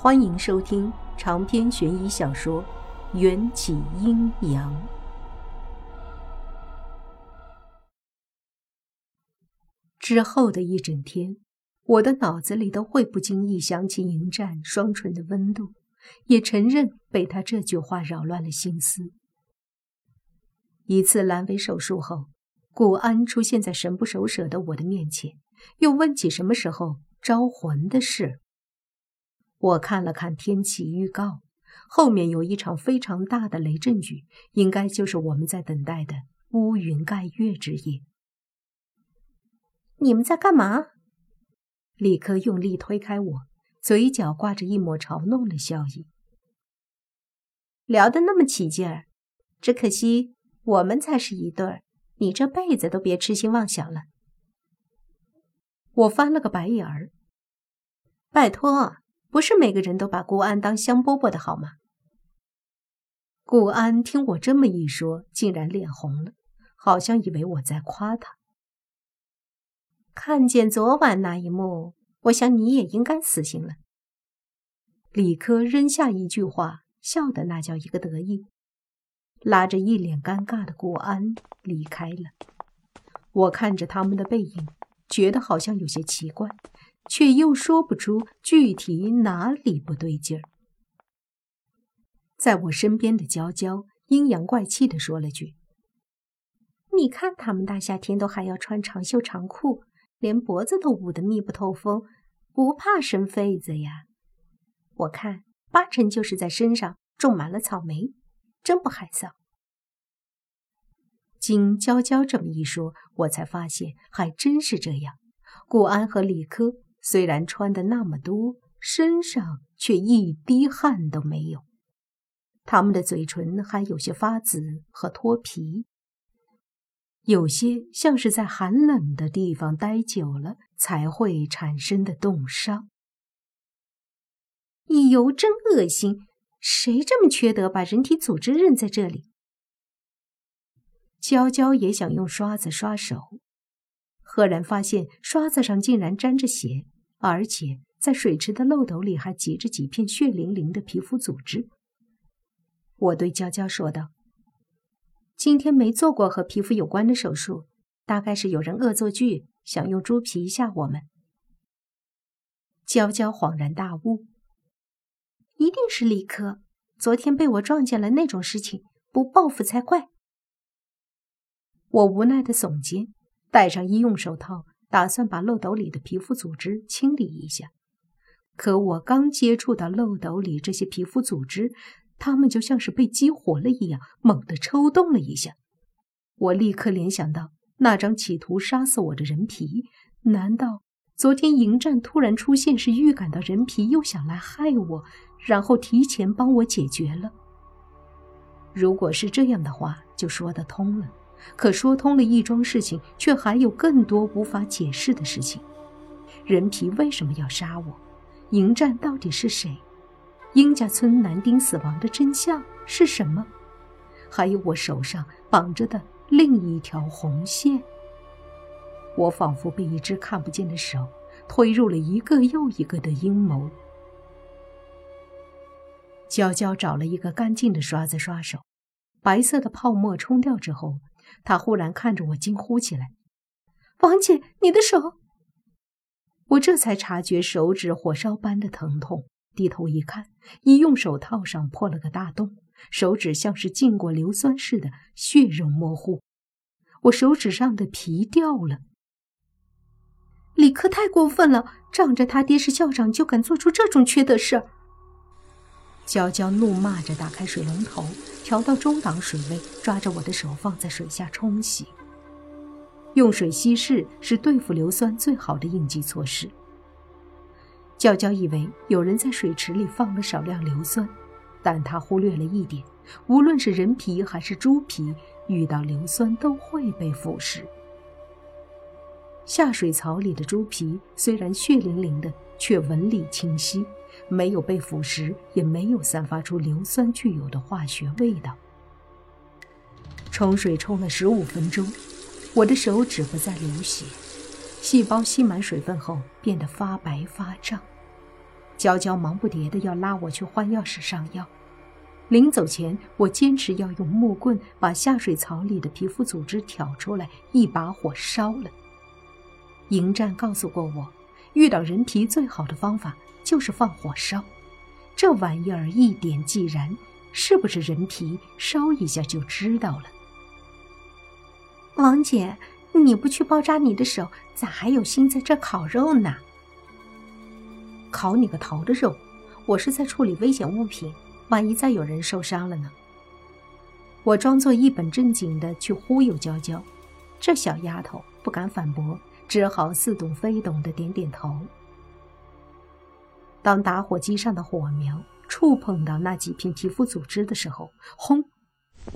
欢迎收听长篇悬疑小说《缘起阴阳》。之后的一整天，我的脑子里都会不经意想起迎战双唇的温度，也承认被他这句话扰乱了心思。一次阑尾手术后，顾安出现在神不守舍的我的面前，又问起什么时候招魂的事。我看了看天气预告，后面有一场非常大的雷阵雨，应该就是我们在等待的乌云盖月之夜。你们在干嘛？李克用力推开我，嘴角挂着一抹嘲弄的笑意。聊得那么起劲儿，只可惜我们才是一对儿，你这辈子都别痴心妄想了。我翻了个白眼儿，拜托。不是每个人都把顾安当香饽饽的好吗？顾安听我这么一说，竟然脸红了，好像以为我在夸他。看见昨晚那一幕，我想你也应该死心了。李科扔下一句话，笑的那叫一个得意，拉着一脸尴尬的顾安离开了。我看着他们的背影，觉得好像有些奇怪。却又说不出具体哪里不对劲儿。在我身边的娇娇阴阳怪气地说了句：“你看他们大夏天都还要穿长袖长裤，连脖子都捂得密不透风，不怕生痱子呀？我看八成就是在身上种满了草莓，真不害臊。”经娇娇这么一说，我才发现还真是这样。顾安和李科。虽然穿的那么多，身上却一滴汗都没有。他们的嘴唇还有些发紫和脱皮，有些像是在寒冷的地方待久了才会产生的冻伤。咦呦，真恶心！谁这么缺德，把人体组织扔在这里？娇娇也想用刷子刷手，赫然发现刷子上竟然沾着血。而且在水池的漏斗里还结着几片血淋淋的皮肤组织。我对娇娇说道：“今天没做过和皮肤有关的手术，大概是有人恶作剧，想用猪皮吓我们。”娇娇恍然大悟：“一定是李科，昨天被我撞见了那种事情，不报复才怪。”我无奈的耸肩，戴上医用手套。打算把漏斗里的皮肤组织清理一下，可我刚接触到漏斗里这些皮肤组织，它们就像是被激活了一样，猛地抽动了一下。我立刻联想到那张企图杀死我的人皮，难道昨天迎战突然出现是预感到人皮又想来害我，然后提前帮我解决了？如果是这样的话，就说得通了。可说通了一桩事情，却还有更多无法解释的事情。人皮为什么要杀我？迎战到底是谁？殷家村男丁死亡的真相是什么？还有我手上绑着的另一条红线。我仿佛被一只看不见的手推入了一个又一个的阴谋。娇娇找了一个干净的刷子刷手，白色的泡沫冲掉之后。他忽然看着我，惊呼起来：“王姐，你的手！”我这才察觉手指火烧般的疼痛，低头一看，医用手套上破了个大洞，手指像是浸过硫酸似的，血肉模糊。我手指上的皮掉了。李克太过分了，仗着他爹是校长就敢做出这种缺德事！娇娇怒骂着，打开水龙头。调到中档水位，抓着我的手放在水下冲洗。用水稀释是对付硫酸最好的应急措施。娇娇以为有人在水池里放了少量硫酸，但她忽略了一点：无论是人皮还是猪皮，遇到硫酸都会被腐蚀。下水槽里的猪皮虽然血淋淋的，却纹理清晰。没有被腐蚀，也没有散发出硫酸具有的化学味道。冲水冲了十五分钟，我的手指不再流血，细胞吸满水分后变得发白发胀。娇娇忙不迭的要拉我去换药室上药。临走前，我坚持要用木棍把下水槽里的皮肤组织挑出来，一把火烧了。迎战告诉过我，遇到人皮最好的方法就是放火烧，这玩意儿一点即燃，是不是人皮烧一下就知道了。王姐，你不去包扎你的手，咋还有心在这烤肉呢？烤你个头的肉！我是在处理危险物品，万一再有人受伤了呢？我装作一本正经的去忽悠娇娇，这小丫头不敢反驳，只好似懂非懂的点点头。当打火机上的火苗触碰到那几片皮肤组织的时候，轰，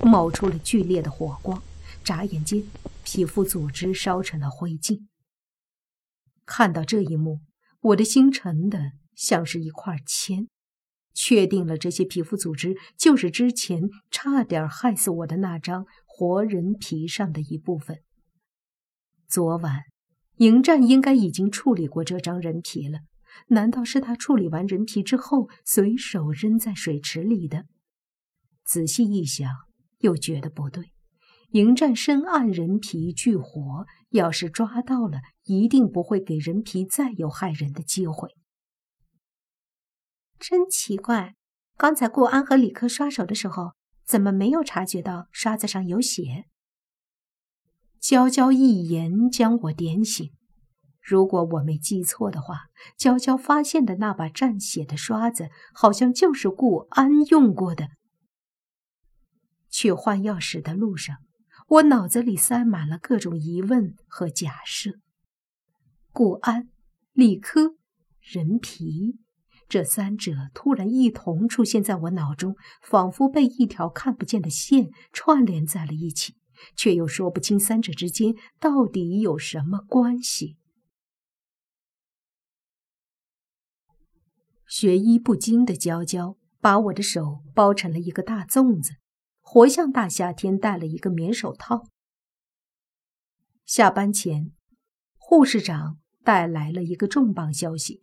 冒出了剧烈的火光。眨眼间，皮肤组织烧成了灰烬。看到这一幕，我的心沉的像是一块铅。确定了，这些皮肤组织就是之前差点害死我的那张活人皮上的一部分。昨晚，迎战应该已经处理过这张人皮了。难道是他处理完人皮之后随手扔在水池里的？仔细一想，又觉得不对。迎战深暗人皮聚火，要是抓到了，一定不会给人皮再有害人的机会。真奇怪，刚才顾安和李克刷手的时候，怎么没有察觉到刷子上有血？娇娇一言将我点醒。如果我没记错的话，娇娇发现的那把蘸血的刷子，好像就是顾安用过的。去换药室的路上。我脑子里塞满了各种疑问和假设。顾安、李科、人皮，这三者突然一同出现在我脑中，仿佛被一条看不见的线串联在了一起，却又说不清三者之间到底有什么关系。学医不精的娇娇把我的手包成了一个大粽子。活像大夏天戴了一个棉手套。下班前，护士长带来了一个重磅消息：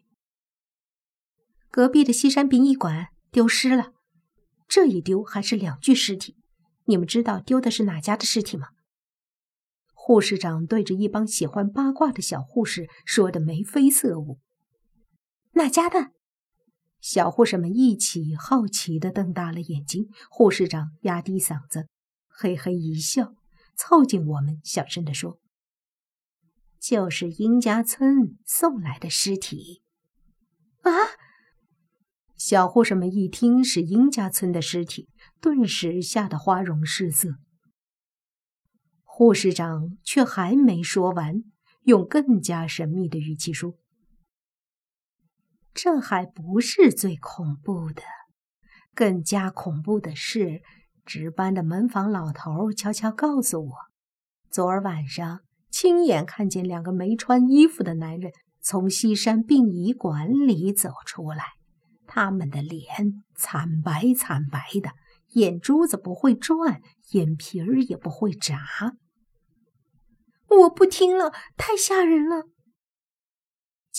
隔壁的西山殡仪馆丢尸了。这一丢还是两具尸体。你们知道丢的是哪家的尸体吗？护士长对着一帮喜欢八卦的小护士说的眉飞色舞。哪家的？小护士们一起好奇地瞪大了眼睛，护士长压低嗓子，嘿嘿一笑，凑近我们，小声地说：“就是殷家村送来的尸体。”啊！小护士们一听是殷家村的尸体，顿时吓得花容失色。护士长却还没说完，用更加神秘的语气说。这还不是最恐怖的，更加恐怖的是，值班的门房老头悄悄告诉我，昨儿晚上亲眼看见两个没穿衣服的男人从西山殡仪馆里走出来，他们的脸惨白惨白的，眼珠子不会转，眼皮儿也不会眨。我不听了，太吓人了。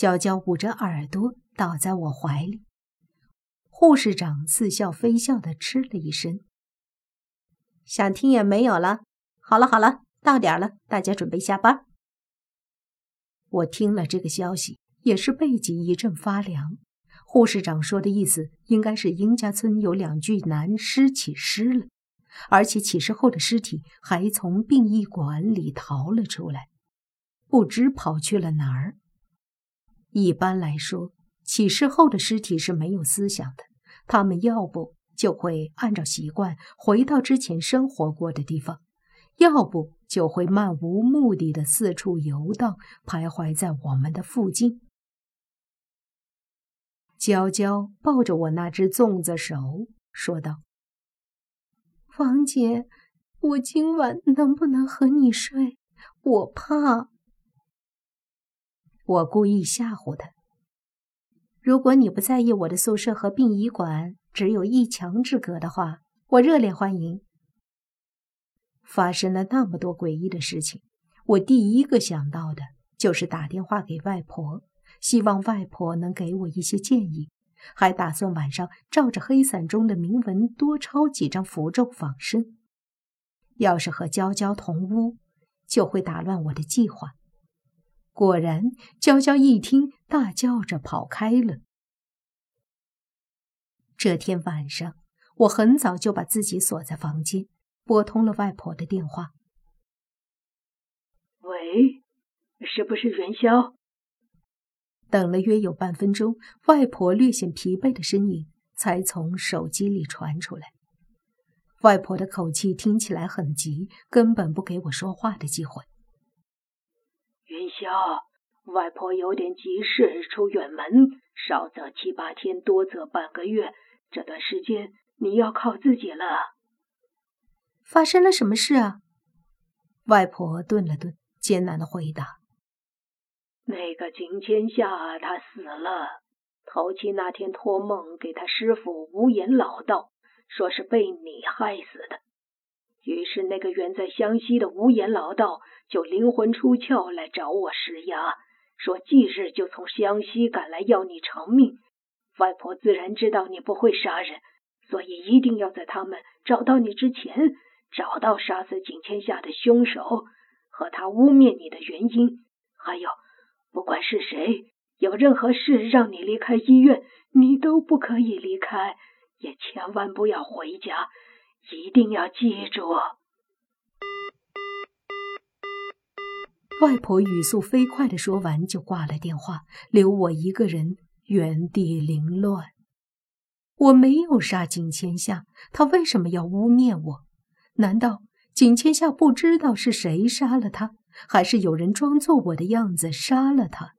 娇娇捂着耳朵。倒在我怀里，护士长似笑非笑的嗤了一声：“想听也没有了。好了好了，到点了，大家准备下班。”我听了这个消息，也是背脊一阵发凉。护士长说的意思，应该是殷家村有两具男尸起尸了，而且起尸后的尸体还从殡仪馆里逃了出来，不知跑去了哪儿。一般来说。起尸后的尸体是没有思想的，他们要不就会按照习惯回到之前生活过的地方，要不就会漫无目的的四处游荡，徘徊在我们的附近。娇娇抱着我那只粽子手说道：“王姐，我今晚能不能和你睡？我怕。”我故意吓唬他。如果你不在意我的宿舍和殡仪馆只有一墙之隔的话，我热烈欢迎。发生了那么多诡异的事情，我第一个想到的就是打电话给外婆，希望外婆能给我一些建议。还打算晚上照着黑伞中的铭文多抄几张符咒防身。要是和娇娇同屋，就会打乱我的计划。果然，娇娇一听，大叫着跑开了。这天晚上，我很早就把自己锁在房间，拨通了外婆的电话。喂，是不是元宵？等了约有半分钟，外婆略显疲惫的声音才从手机里传出来。外婆的口气听起来很急，根本不给我说话的机会。元宵，外婆有点急事出远门，少则七八天，多则半个月。这段时间你要靠自己了。发生了什么事啊？外婆顿了顿，艰难的回答：“那个景千夏他死了，头七那天托梦给他师傅无言老道，说是被你害死的。于是那个远在湘西的无言老道就灵魂出窍来找我施压，说即日就从湘西赶来要你偿命。”外婆自然知道你不会杀人，所以一定要在他们找到你之前，找到杀死景天下的凶手和他污蔑你的原因。还有，不管是谁有任何事让你离开医院，你都不可以离开，也千万不要回家，一定要记住。外婆语速飞快的说完，就挂了电话，留我一个人。原地凌乱。我没有杀景千夏，他为什么要污蔑我？难道景千夏不知道是谁杀了他，还是有人装作我的样子杀了他？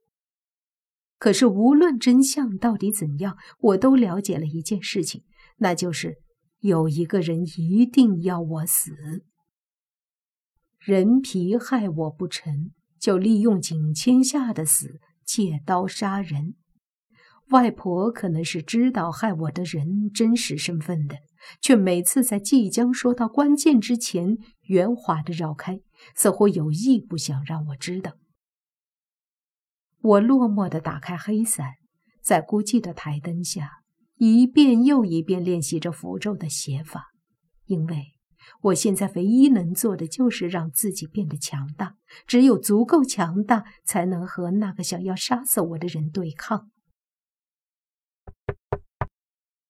可是无论真相到底怎样，我都了解了一件事情，那就是有一个人一定要我死。人皮害我不成就利用景千夏的死借刀杀人。外婆可能是知道害我的人真实身份的，却每次在即将说到关键之前，圆滑的绕开，似乎有意不想让我知道。我落寞的打开黑伞，在孤寂的台灯下，一遍又一遍练习着符咒的写法，因为我现在唯一能做的就是让自己变得强大，只有足够强大，才能和那个想要杀死我的人对抗。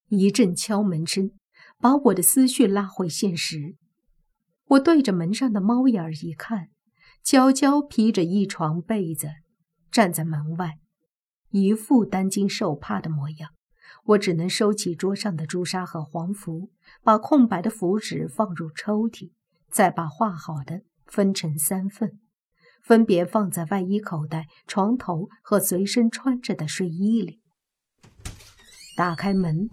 一阵敲门声，把我的思绪拉回现实。我对着门上的猫眼儿一看，娇娇披着一床被子，站在门外，一副担惊受怕的模样。我只能收起桌上的朱砂和黄符，把空白的符纸放入抽屉，再把画好的分成三份，分别放在外衣口袋、床头和随身穿着的睡衣里。打开门。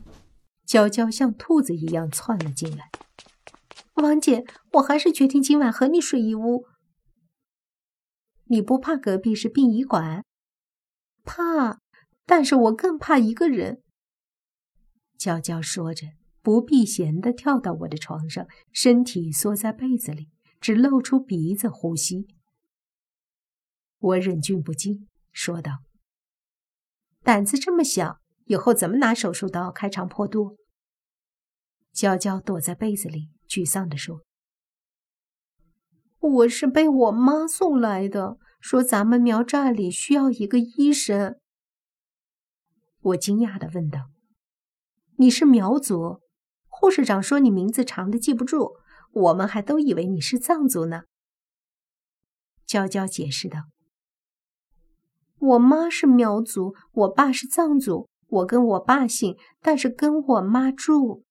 娇娇像兔子一样窜了进来。王姐，我还是决定今晚和你睡一屋。你不怕隔壁是殡仪馆？怕，但是我更怕一个人。娇娇说着，不避嫌的跳到我的床上，身体缩在被子里，只露出鼻子呼吸。我忍俊不禁，说道：“胆子这么小，以后怎么拿手术刀开肠破肚？”娇娇躲在被子里，沮丧地说：“我是被我妈送来的，说咱们苗寨里需要一个医生。”我惊讶地问道：“你是苗族？护士长说你名字长的记不住，我们还都以为你是藏族呢。”娇娇解释道：“我妈是苗族，我爸是藏族，我跟我爸姓，但是跟我妈住。”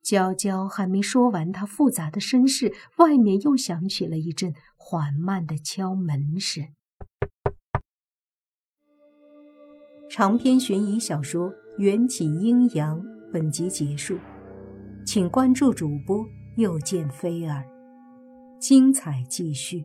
娇娇还没说完她复杂的身世，外面又响起了一阵缓慢的敲门声。长篇悬疑小说《缘起阴阳》本集结束，请关注主播又见菲儿，精彩继续。